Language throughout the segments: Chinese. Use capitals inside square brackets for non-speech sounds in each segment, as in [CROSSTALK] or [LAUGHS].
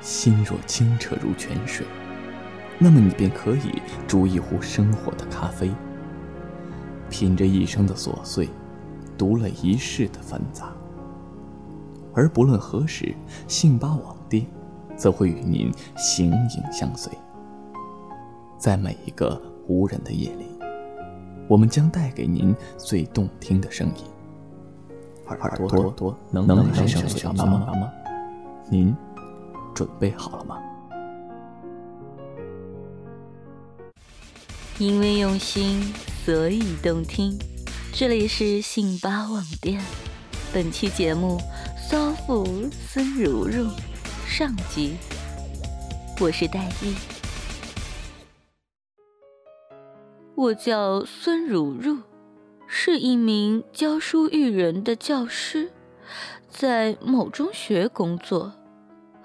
心若清澈如泉水，那么你便可以煮一壶生活的咖啡，品着一生的琐碎，读了一世的繁杂。而不论何时，信巴网店则会与您形影相随。在每一个无人的夜里，我们将带给您最动听的声音。耳朵朵能能陪上小妈妈吗？您准备好了吗？因为用心，所以动听。这里是信八网店，本期节目。骚妇孙如如上集，我是戴一，我叫孙如如，是一名教书育人的教师，在某中学工作，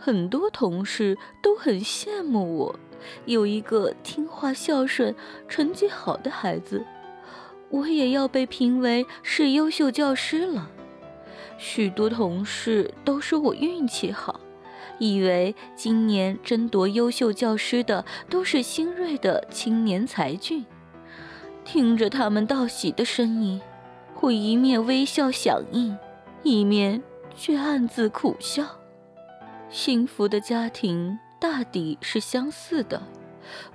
很多同事都很羡慕我，有一个听话孝顺、成绩好的孩子，我也要被评为是优秀教师了。许多同事都说我运气好，以为今年争夺优秀教师的都是新锐的青年才俊。听着他们道喜的声音，我一面微笑响应，一面却暗自苦笑。幸福的家庭大抵是相似的，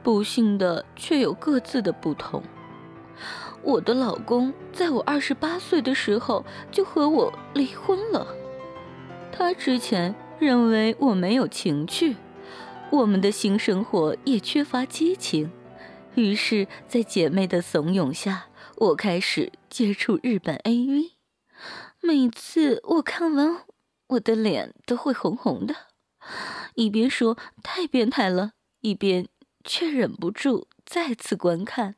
不幸的却有各自的不同。我的老公在我二十八岁的时候就和我离婚了。他之前认为我没有情趣，我们的新生活也缺乏激情，于是，在姐妹的怂恿下，我开始接触日本 AV。每次我看完，我的脸都会红红的，一边说太变态了，一边却忍不住再次观看。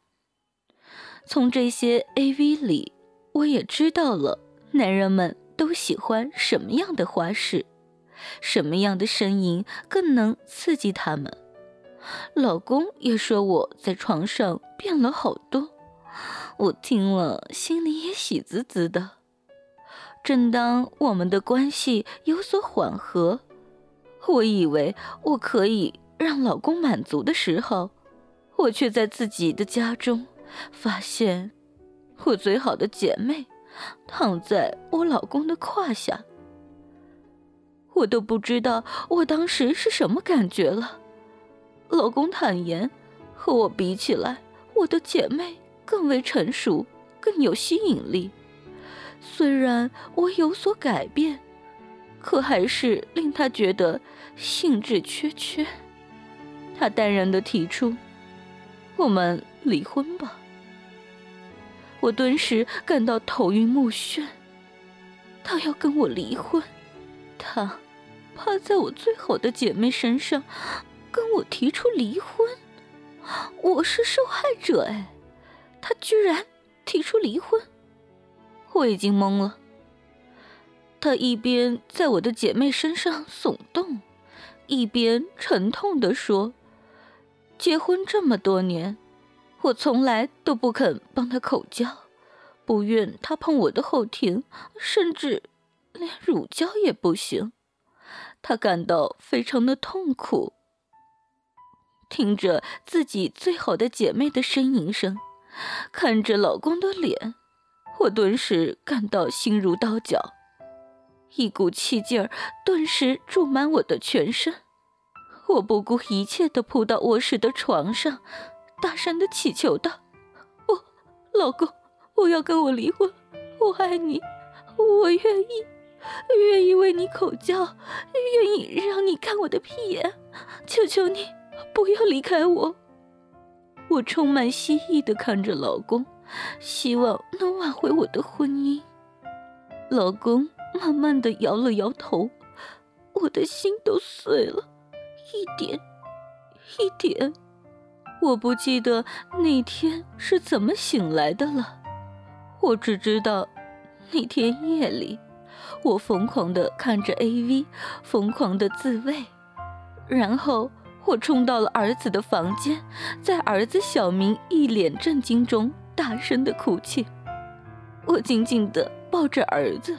从这些 AV 里，我也知道了男人们都喜欢什么样的花式，什么样的声音更能刺激他们。老公也说我在床上变了好多，我听了心里也喜滋滋的。正当我们的关系有所缓和，我以为我可以让老公满足的时候，我却在自己的家中。发现我最好的姐妹躺在我老公的胯下，我都不知道我当时是什么感觉了。老公坦言，和我比起来，我的姐妹更为成熟，更有吸引力。虽然我有所改变，可还是令他觉得兴致缺缺。他淡然的提出：“我们离婚吧。”我顿时感到头晕目眩。他要跟我离婚，他趴在我最好的姐妹身上，跟我提出离婚。我是受害者哎，他居然提出离婚，我已经懵了。他一边在我的姐妹身上耸动，一边沉痛地说：“结婚这么多年。”我从来都不肯帮他口交，不愿他碰我的后庭，甚至连乳胶也不行。他感到非常的痛苦。听着自己最好的姐妹的呻吟声，看着老公的脸，我顿时感到心如刀绞，一股气劲儿顿时注满我的全身。我不顾一切地扑到卧室的床上。大声的祈求道：“我老公，我要跟我离婚，我爱你，我愿意，愿意为你口交，愿意让你看我的屁眼，求求你不要离开我。”我充满希冀的看着老公，希望能挽回我的婚姻。老公慢慢的摇了摇头，我的心都碎了，一点，一点。我不记得那天是怎么醒来的了，我只知道那天夜里，我疯狂的看着 AV，疯狂的自慰，然后我冲到了儿子的房间，在儿子小明一脸震惊中大声的哭泣。我紧紧的抱着儿子，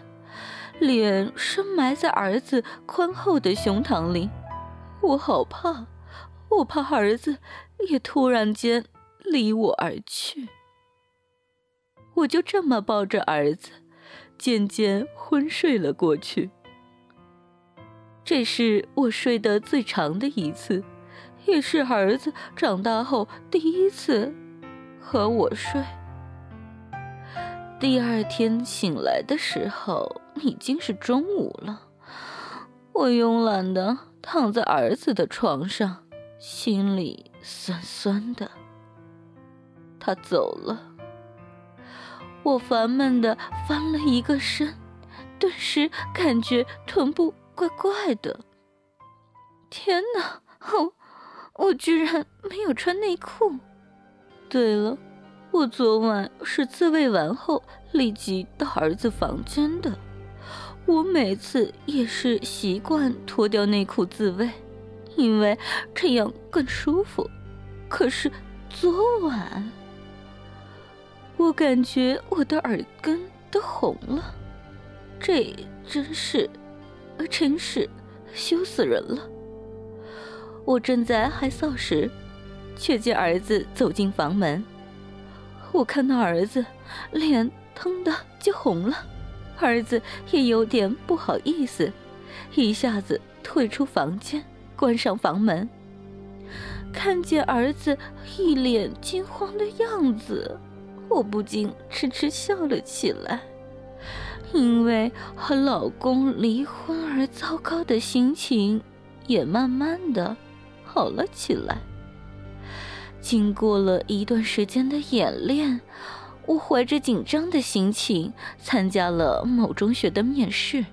脸深埋在儿子宽厚的胸膛里，我好怕，我怕儿子也突然间离我而去。我就这么抱着儿子，渐渐昏睡了过去。这是我睡得最长的一次，也是儿子长大后第一次和我睡。第二天醒来的时候，已经是中午了。我慵懒的躺在儿子的床上，心里酸酸的。他走了，我烦闷的翻了一个身，顿时感觉臀部怪怪的。天哪，我我居然没有穿内裤。对了，我昨晚是自慰完后立即到儿子房间的。我每次也是习惯脱掉内裤自慰，因为这样更舒服。可是昨晚，我感觉我的耳根都红了，这真是，真是羞死人了。我正在害臊时，却见儿子走进房门。我看到儿子脸腾的就红了。儿子也有点不好意思，一下子退出房间，关上房门。看见儿子一脸惊慌的样子，我不禁痴痴笑了起来，因为和老公离婚而糟糕的心情也慢慢的好了起来。经过了一段时间的演练。我怀着紧张的心情参加了某中学的面试，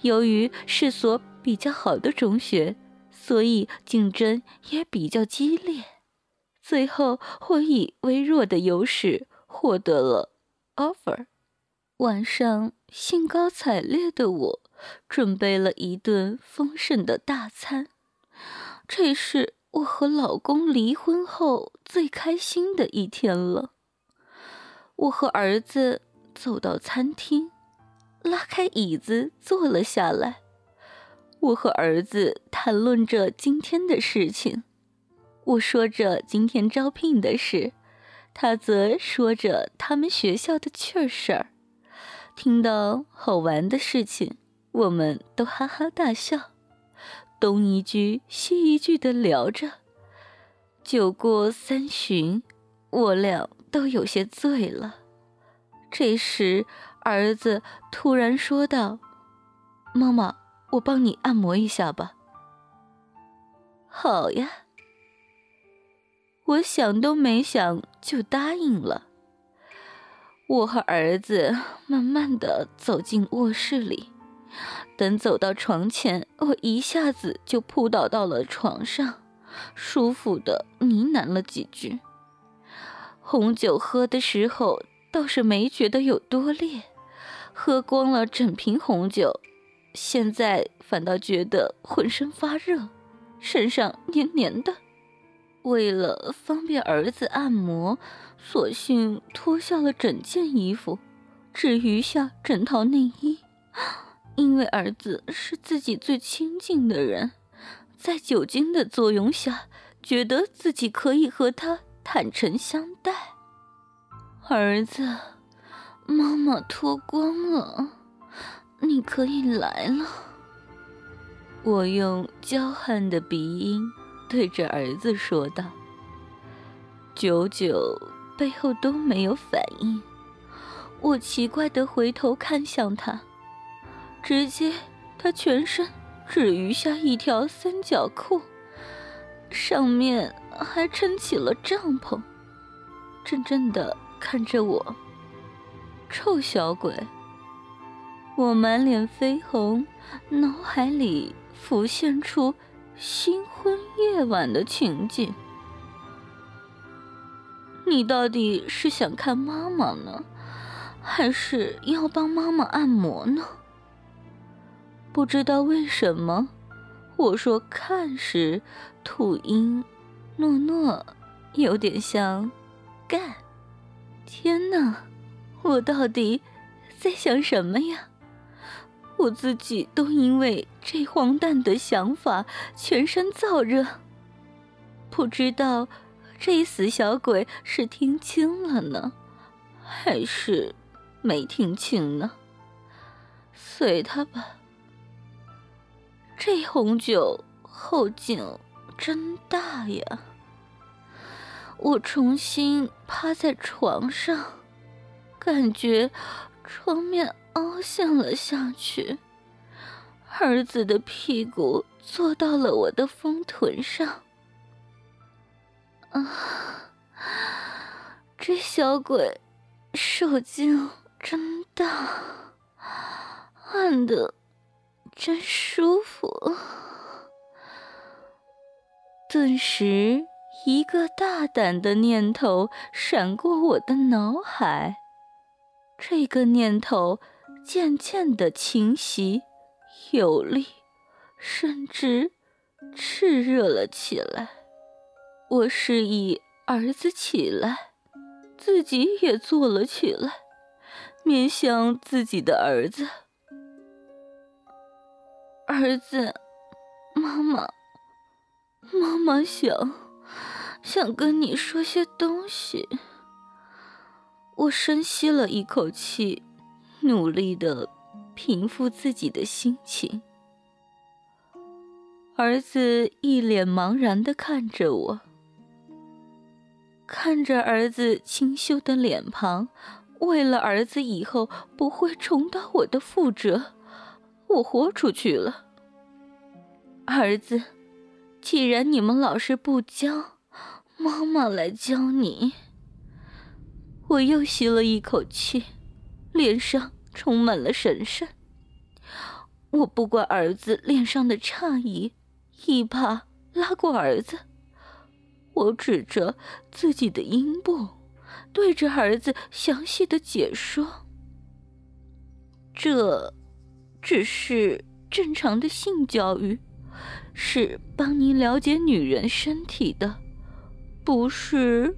由于是所比较好的中学，所以竞争也比较激烈。最后，我以微弱的优势获得了 offer。晚上，兴高采烈的我准备了一顿丰盛的大餐，这是我和老公离婚后最开心的一天了。我和儿子走到餐厅，拉开椅子坐了下来。我和儿子谈论着今天的事情，我说着今天招聘的事，他则说着他们学校的趣事儿。听到好玩的事情，我们都哈哈大笑，东一句西一句的聊着。酒过三巡，我俩。都有些醉了。这时，儿子突然说道：“妈妈，我帮你按摩一下吧。”“好呀。”我想都没想就答应了。我和儿子慢慢的走进卧室里，等走到床前，我一下子就扑倒到了床上，舒服的呢喃了几句。红酒喝的时候倒是没觉得有多烈，喝光了整瓶红酒，现在反倒觉得浑身发热，身上黏黏的。为了方便儿子按摩，索性脱下了整件衣服，只余下整套内衣。因为儿子是自己最亲近的人，在酒精的作用下，觉得自己可以和他。坦诚相待，儿子，妈妈脱光了，你可以来了。我用娇憨的鼻音对着儿子说道。久久背后都没有反应，我奇怪的回头看向他，直接他全身只余下一条三角裤，上面。还撑起了帐篷，怔怔的看着我。臭小鬼！我满脸绯红，脑海里浮现出新婚夜晚的情景。你到底是想看妈妈呢，还是要帮妈妈按摩呢？不知道为什么，我说看时，吐音。诺诺，有点像干。天哪，我到底在想什么呀？我自己都因为这荒诞的想法全身燥热。不知道这死小鬼是听清了呢，还是没听清呢？随他吧。这红酒后劲真大呀！我重新趴在床上，感觉床面凹陷了下去，儿子的屁股坐到了我的丰臀上。啊，这小鬼受劲真大，按的真舒服。顿时。一个大胆的念头闪过我的脑海，这个念头渐渐的清晰、有力，甚至炽热了起来。我示意儿子起来，自己也坐了起来，面向自己的儿子。儿子，妈妈，妈妈想。想跟你说些东西。我深吸了一口气，努力的平复自己的心情。儿子一脸茫然的看着我，看着儿子清秀的脸庞，为了儿子以后不会重蹈我的覆辙，我豁出去了。儿子，既然你们老师不教。妈妈来教你。我又吸了一口气，脸上充满了神圣。我不管儿子脸上的诧异，一把拉过儿子，我指着自己的阴部，对着儿子详细的解说：“这只是正常的性教育，是帮你了解女人身体的。”不是，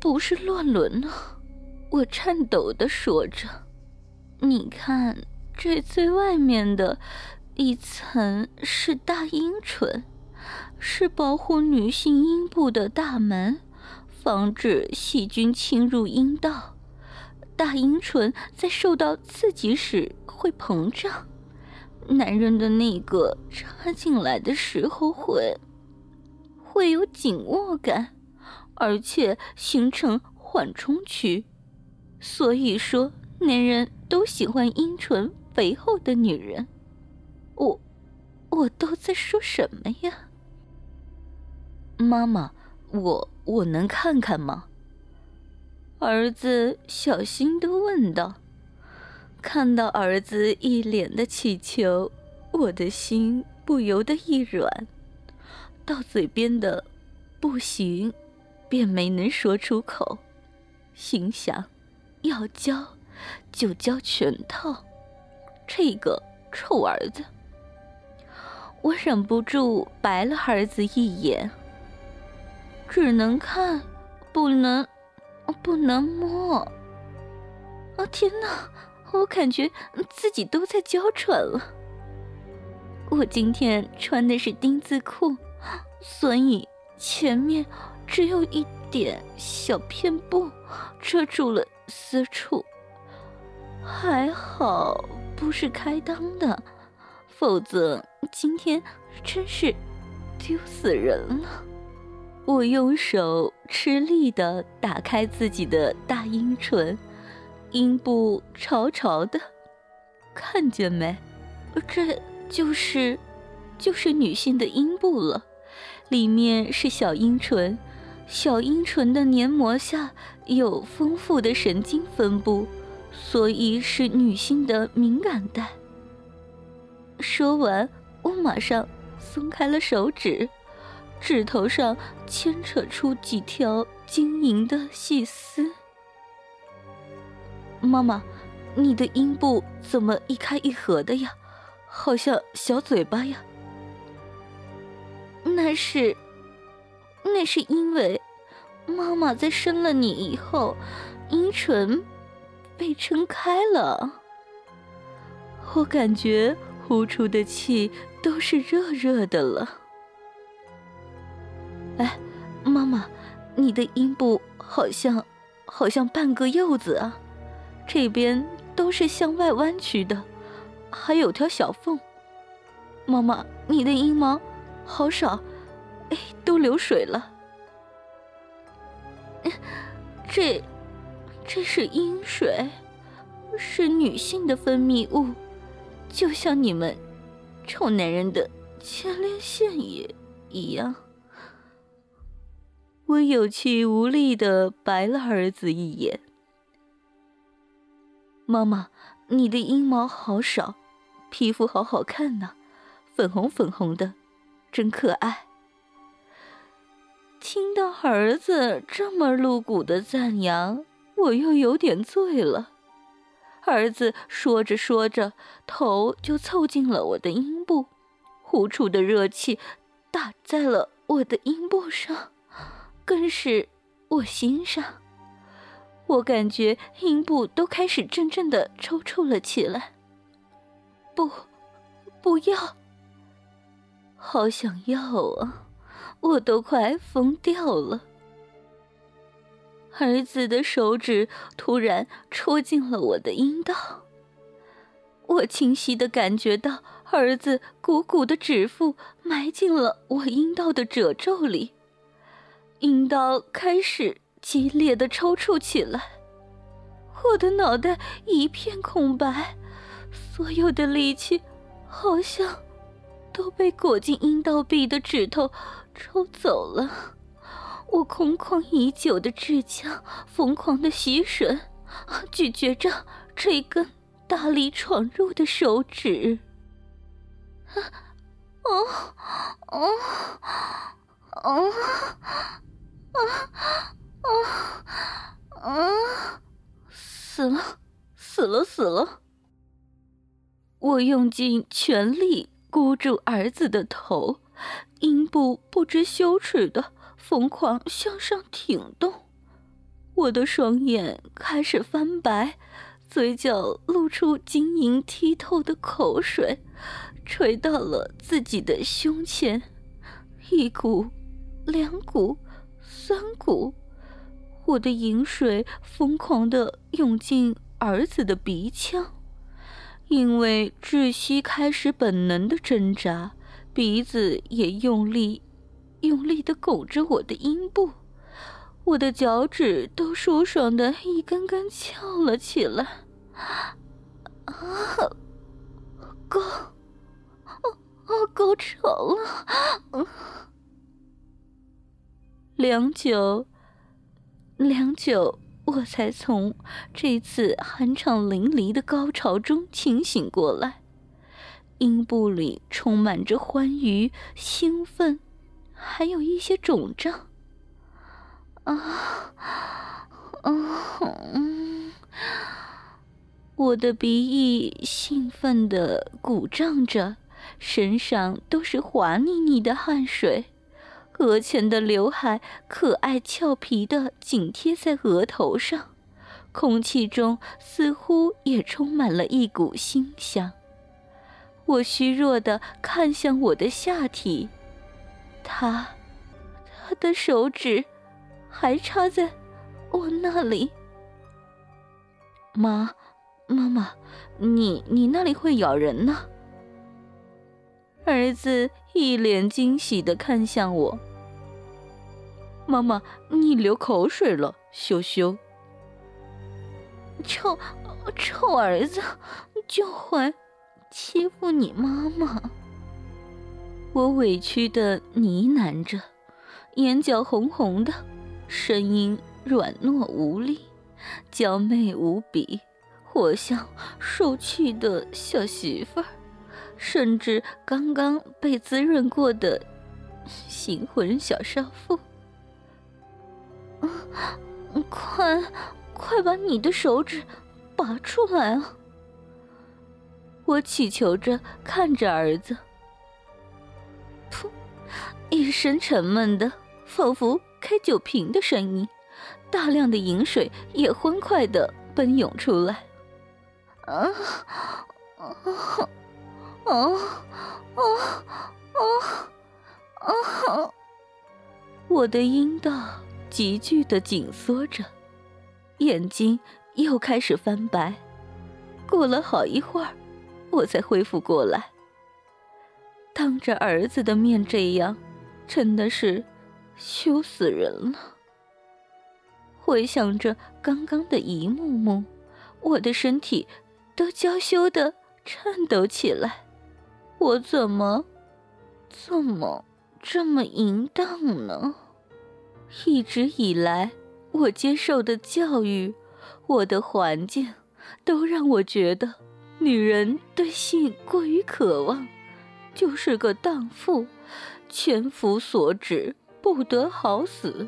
不是乱伦呢！我颤抖的说着：“你看，这最外面的一层是大阴唇，是保护女性阴部的大门，防止细菌侵入阴道。大阴唇在受到刺激时会膨胀，男人的那个插进来的时候会。”会有紧握感，而且形成缓冲区，所以说男人都喜欢阴唇肥厚的女人。我，我都在说什么呀？妈妈，我我能看看吗？儿子小心的问道。看到儿子一脸的乞求，我的心不由得一软。到嘴边的“不行”，便没能说出口。心想，要教就教全套。这个臭儿子，我忍不住白了儿子一眼。只能看，不能，不能摸。啊天哪！我感觉自己都在娇喘了。我今天穿的是丁字裤。所以前面只有一点小片布遮住了私处，还好不是开裆的，否则今天真是丢死人了。我用手吃力的打开自己的大阴唇，阴部潮潮的，看见没？这就是，就是女性的阴部了。里面是小阴唇，小阴唇的黏膜下有丰富的神经分布，所以是女性的敏感带。说完，我马上松开了手指，指头上牵扯出几条晶莹的细丝。妈妈，你的阴部怎么一开一合的呀？好像小嘴巴呀。那是，那是因为妈妈在生了你以后，阴唇被撑开了。我感觉呼出的气都是热热的了。哎，妈妈，你的阴部好像，好像半个柚子啊，这边都是向外弯曲的，还有条小缝。妈妈，你的阴毛好少，哎，都流水了。这，这是阴水，是女性的分泌物，就像你们臭男人的前列腺液一样。我有气无力的白了儿子一眼。妈妈，你的阴毛好少，皮肤好好看呢，粉红粉红的，真可爱。听到儿子这么露骨的赞扬，我又有点醉了。儿子说着说着，头就凑近了我的阴部，呼出的热气打在了我的阴部上。更是我心上，我感觉阴部都开始阵阵的抽搐了起来。不，不要！好想要啊，我都快疯掉了。儿子的手指突然戳进了我的阴道，我清晰的感觉到儿子鼓鼓的指腹埋进了我阴道的褶皱里。阴道开始激烈的抽搐起来，我的脑袋一片空白，所有的力气好像都被裹进阴道壁的指头抽走了。我空旷已久的志腔疯狂的吸吮，咀嚼着这根大力闯入的手指。啊，哦，哦，哦。啊啊啊！死了，死了，死了！我用尽全力箍住儿子的头，阴部不知羞耻的疯狂向上挺动，我的双眼开始翻白，嘴角露出晶莹剔透的口水，垂到了自己的胸前，一股，两股。三股，我的饮水疯狂的涌进儿子的鼻腔，因为窒息开始本能的挣扎，鼻子也用力、用力的拱着我的阴部，我的脚趾都舒爽的一根根翘了起来，啊，高，啊啊，高潮了，良久，良久，我才从这次酣畅淋漓的高潮中清醒过来。阴部里充满着欢愉、兴奋，还有一些肿胀。啊，啊，嗯，我的鼻翼兴奋的鼓胀着，身上都是滑腻腻的汗水。额前的刘海可爱俏皮的紧贴在额头上，空气中似乎也充满了一股馨香。我虚弱的看向我的下体，他，他的手指还插在我那里。妈，妈妈，你你那里会咬人呢？儿子一脸惊喜的看向我。妈妈，你流口水了，羞羞。臭臭儿子，就会欺负你妈妈。我委屈的呢喃着，眼角红红的，声音软糯无力，娇媚无比，活像受气的小媳妇儿，甚至刚刚被滋润过的 [LAUGHS] 新婚小少妇。快，快把你的手指拔出来啊！我祈求着，看着儿子。噗，一声沉闷的，仿佛开酒瓶的声音，大量的饮水也欢快的奔涌出来。啊，啊啊啊啊啊！我的阴道急剧的紧缩着，眼睛又开始翻白。过了好一会儿，我才恢复过来。当着儿子的面这样，真的是羞死人了。回想着刚刚的一幕幕，我的身体都娇羞的颤抖起来。我怎么，怎么这么淫荡呢？一直以来，我接受的教育，我的环境，都让我觉得女人对性过于渴望。就是个荡妇，千夫所指，不得好死。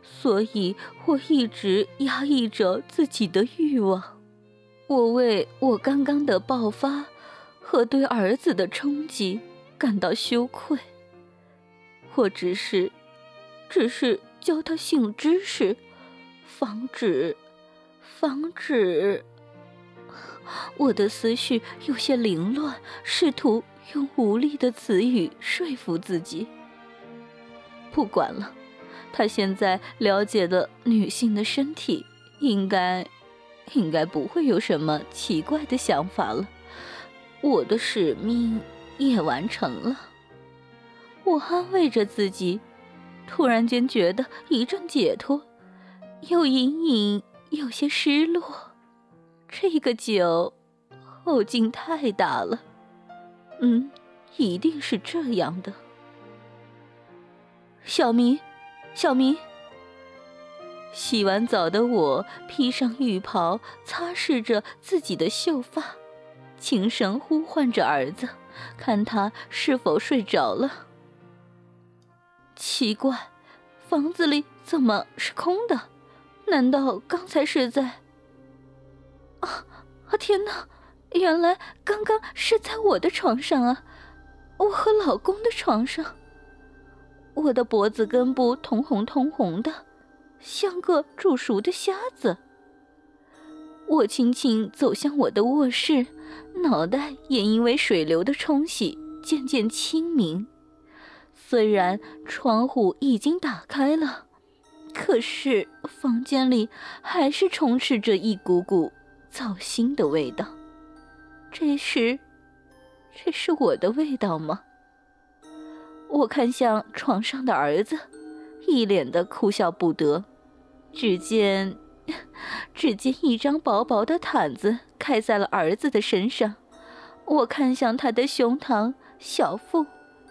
所以我一直压抑着自己的欲望。我为我刚刚的爆发和对儿子的冲击感到羞愧。我只是，只是教他性知识，防止，防止。我的思绪有些凌乱，试图。用无力的词语说服自己。不管了，他现在了解了女性的身体，应该，应该不会有什么奇怪的想法了。我的使命也完成了。我安慰着自己，突然间觉得一阵解脱，又隐隐有些失落。这个酒后劲太大了。嗯，一定是这样的。小明，小明。洗完澡的我披上浴袍，擦拭着自己的秀发，轻声呼唤着儿子，看他是否睡着了。奇怪，房子里怎么是空的？难道刚才是在……啊啊！天哪！原来刚刚是在我的床上啊，我和老公的床上。我的脖子根部通红通红的，像个煮熟的虾子。我轻轻走向我的卧室，脑袋也因为水流的冲洗渐渐清明。虽然窗户已经打开了，可是房间里还是充斥着一股股糟心的味道。这是，这是我的味道吗？我看向床上的儿子，一脸的哭笑不得。只见，[LAUGHS] 只见一张薄薄的毯子盖在了儿子的身上。我看向他的胸膛、小腹，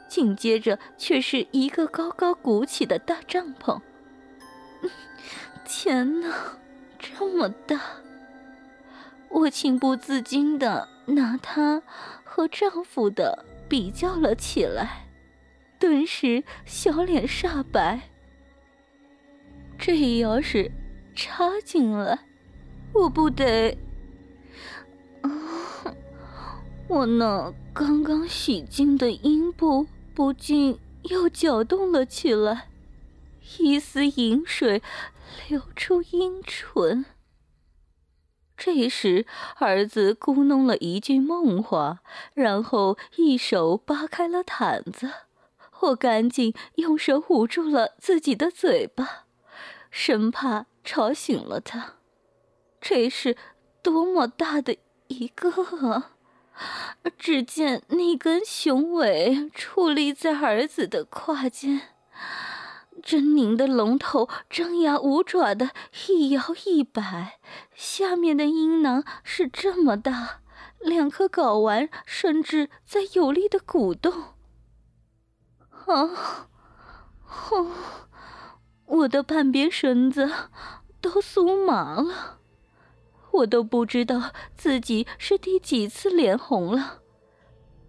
紧接着却是一个高高鼓起的大帐篷。天哪，这么大！我情不自禁的。拿它和丈夫的比较了起来，顿时小脸煞白。这要是插进来，我不得……啊 [LAUGHS] 我那刚刚洗净的阴部不禁又搅动了起来，一丝淫水流出阴唇。这时，儿子咕哝了一句梦话，然后一手扒开了毯子。我赶紧用手捂住了自己的嘴巴，生怕吵醒了他。这是多么大的一个啊！只见那根雄伟矗立在儿子的胯间。狰狞的龙头张牙舞爪的一摇一摆，下面的阴囊是这么大，两颗睾丸甚至在有力的鼓动。啊，哦，我的半边身子都酥麻了，我都不知道自己是第几次脸红了。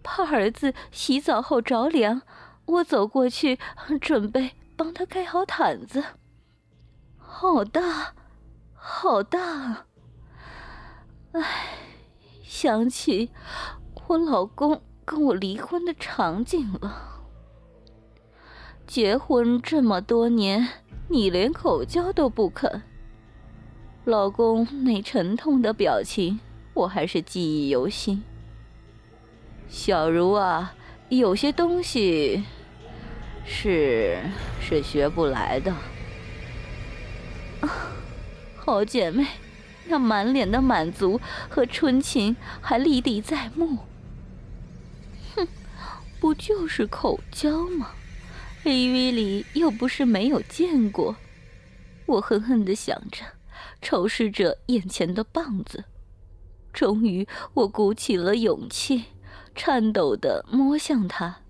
怕儿子洗澡后着凉，我走过去准备。帮他盖好毯子，好大，好大！唉，想起我老公跟我离婚的场景了。结婚这么多年，你连口交都不肯。老公那沉痛的表情，我还是记忆犹新。小茹啊，有些东西是是学不来的。[LAUGHS] 好姐妹，那满脸的满足和春情还历历在目。哼，不就是口交吗？AV 里又不是没有见过。我恨恨地想着，瞅视着眼前的棒子。终于，我鼓起了勇气。颤抖的摸向他，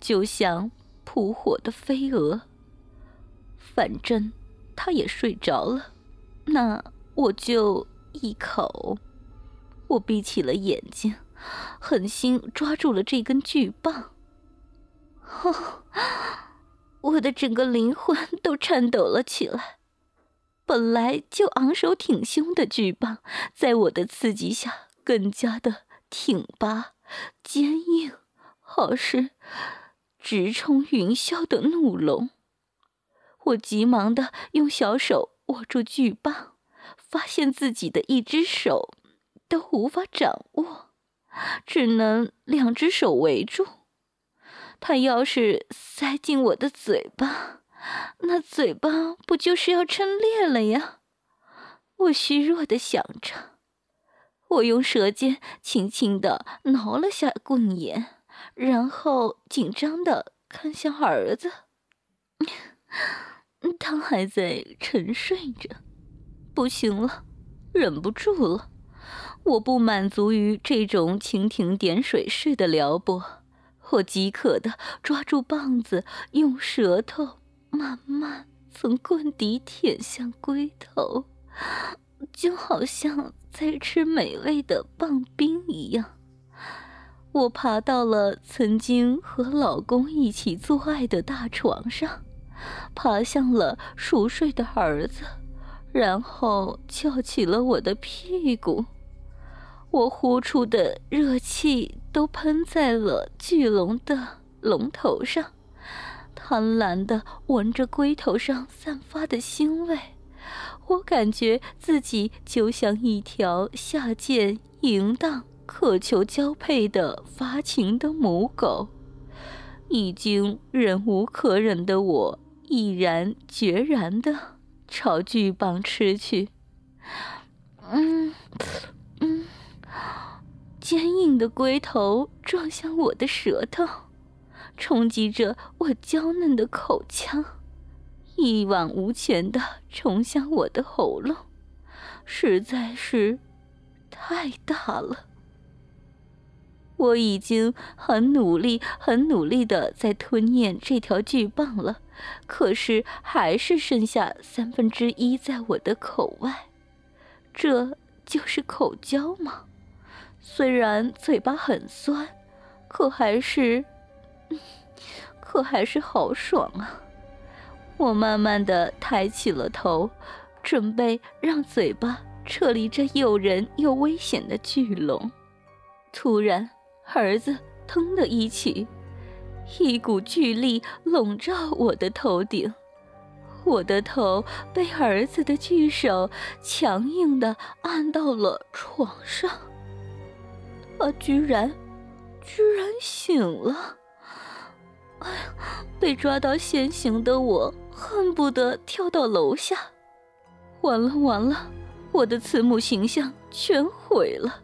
就像扑火的飞蛾。反正他也睡着了，那我就一口。我闭起了眼睛，狠心抓住了这根巨棒。哦，[LAUGHS] 我的整个灵魂都颤抖了起来。本来就昂首挺胸的巨棒，在我的刺激下更加的挺拔。坚硬，好似直冲云霄的怒龙。我急忙的用小手握住巨棒，发现自己的一只手都无法掌握，只能两只手围住。他要是塞进我的嘴巴，那嘴巴不就是要撑裂了呀？我虚弱的想着。我用舌尖轻轻的挠了下棍眼，然后紧张的看向儿子。[LAUGHS] 他还在沉睡着，不行了，忍不住了。我不满足于这种蜻蜓点水式的撩拨，我饥渴的抓住棒子，用舌头慢慢从棍底舔向龟头。就好像在吃美味的棒冰一样。我爬到了曾经和老公一起做爱的大床上，爬向了熟睡的儿子，然后翘起了我的屁股。我呼出的热气都喷在了巨龙的龙头上，贪婪的闻着龟头上散发的腥味。我感觉自己就像一条下贱、淫荡、渴求交配的发情的母狗，已经忍无可忍的我，毅然决然的朝巨蚌吃去。嗯，嗯，坚硬的龟头撞向我的舌头，冲击着我娇嫩的口腔。一往无前的冲向我的喉咙，实在是太大了。我已经很努力、很努力的在吞咽这条巨棒了，可是还是剩下三分之一在我的口外。这就是口交吗？虽然嘴巴很酸，可还是，可还是好爽啊！我慢慢的抬起了头，准备让嘴巴撤离这诱人又危险的巨龙。突然，儿子腾的一起，一股巨力笼罩我的头顶，我的头被儿子的巨手强硬的按到了床上。他居然，居然醒了！哎呀，被抓到现行的我。恨不得跳到楼下，完了完了，我的慈母形象全毁了。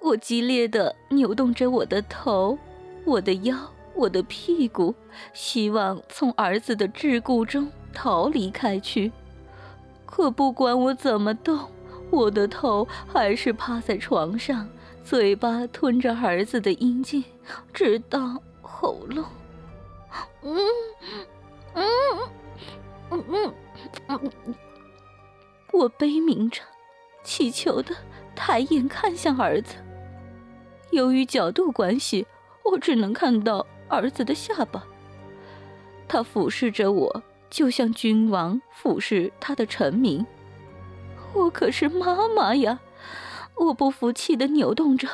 我激烈的扭动着我的头、我的腰、我的屁股，希望从儿子的桎梏中逃离开去。可不管我怎么动，我的头还是趴在床上，嘴巴吞着儿子的阴茎，直到喉咙。嗯。嗯嗯嗯，我悲鸣着，乞求的抬眼看向儿子。由于角度关系，我只能看到儿子的下巴。他俯视着我，就像君王俯视他的臣民。我可是妈妈呀！我不服气的扭动着，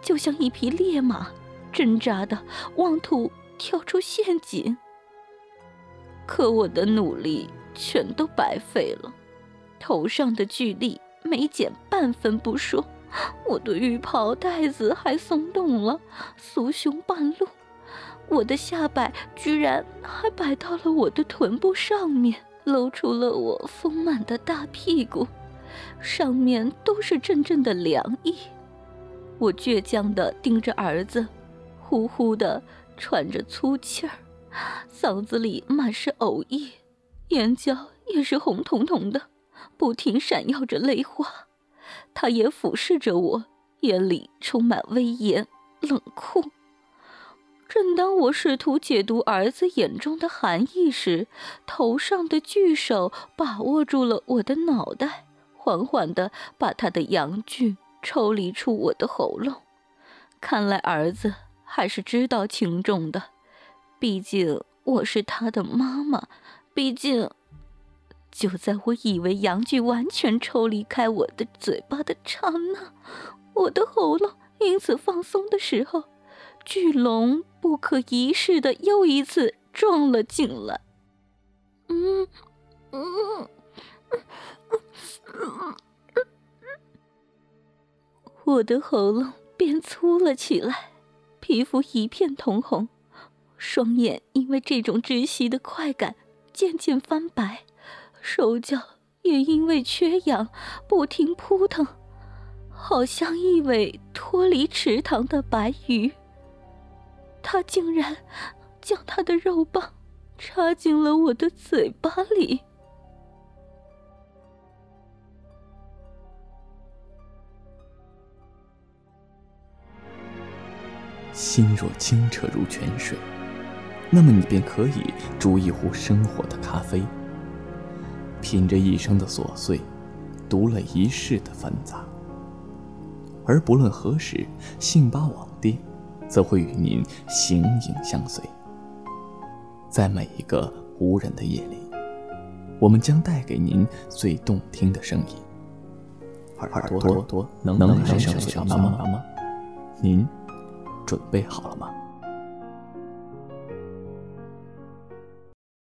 就像一匹烈马，挣扎的妄图跳出陷阱。可我的努力全都白费了，头上的巨力没减半分不说，我的浴袍带子还松动了，酥胸半露，我的下摆居然还摆到了我的臀部上面，露出了我丰满的大屁股，上面都是阵阵的凉意。我倔强地盯着儿子，呼呼地喘着粗气儿，嗓子里满是呕意，眼角也是红彤彤的。不停闪耀着泪花，他也俯视着我，眼里充满威严冷酷。正当我试图解读儿子眼中的含义时，头上的巨手把握住了我的脑袋，缓缓地把他的阳具抽离出我的喉咙。看来儿子还是知道轻重的，毕竟我是他的妈妈，毕竟。就在我以为阳具完全抽离开我的嘴巴的刹那，我的喉咙因此放松的时候，巨龙不可一世的又一次撞了进来。嗯嗯我的喉咙变粗了起来，皮肤一片通红，双眼因为这种窒息的快感渐渐翻白。手脚也因为缺氧不停扑腾，好像一尾脱离池塘的白鱼。他竟然将他的肉棒插进了我的嘴巴里。心若清澈如泉水，那么你便可以煮一壶生活的咖啡。品着一生的琐碎，读了一世的繁杂。而不论何时，信巴网店则会与您形影相随。在每一个无人的夜里，我们将带给您最动听的声音。耳朵多能能让声音小妈妈吗？您准备好了吗？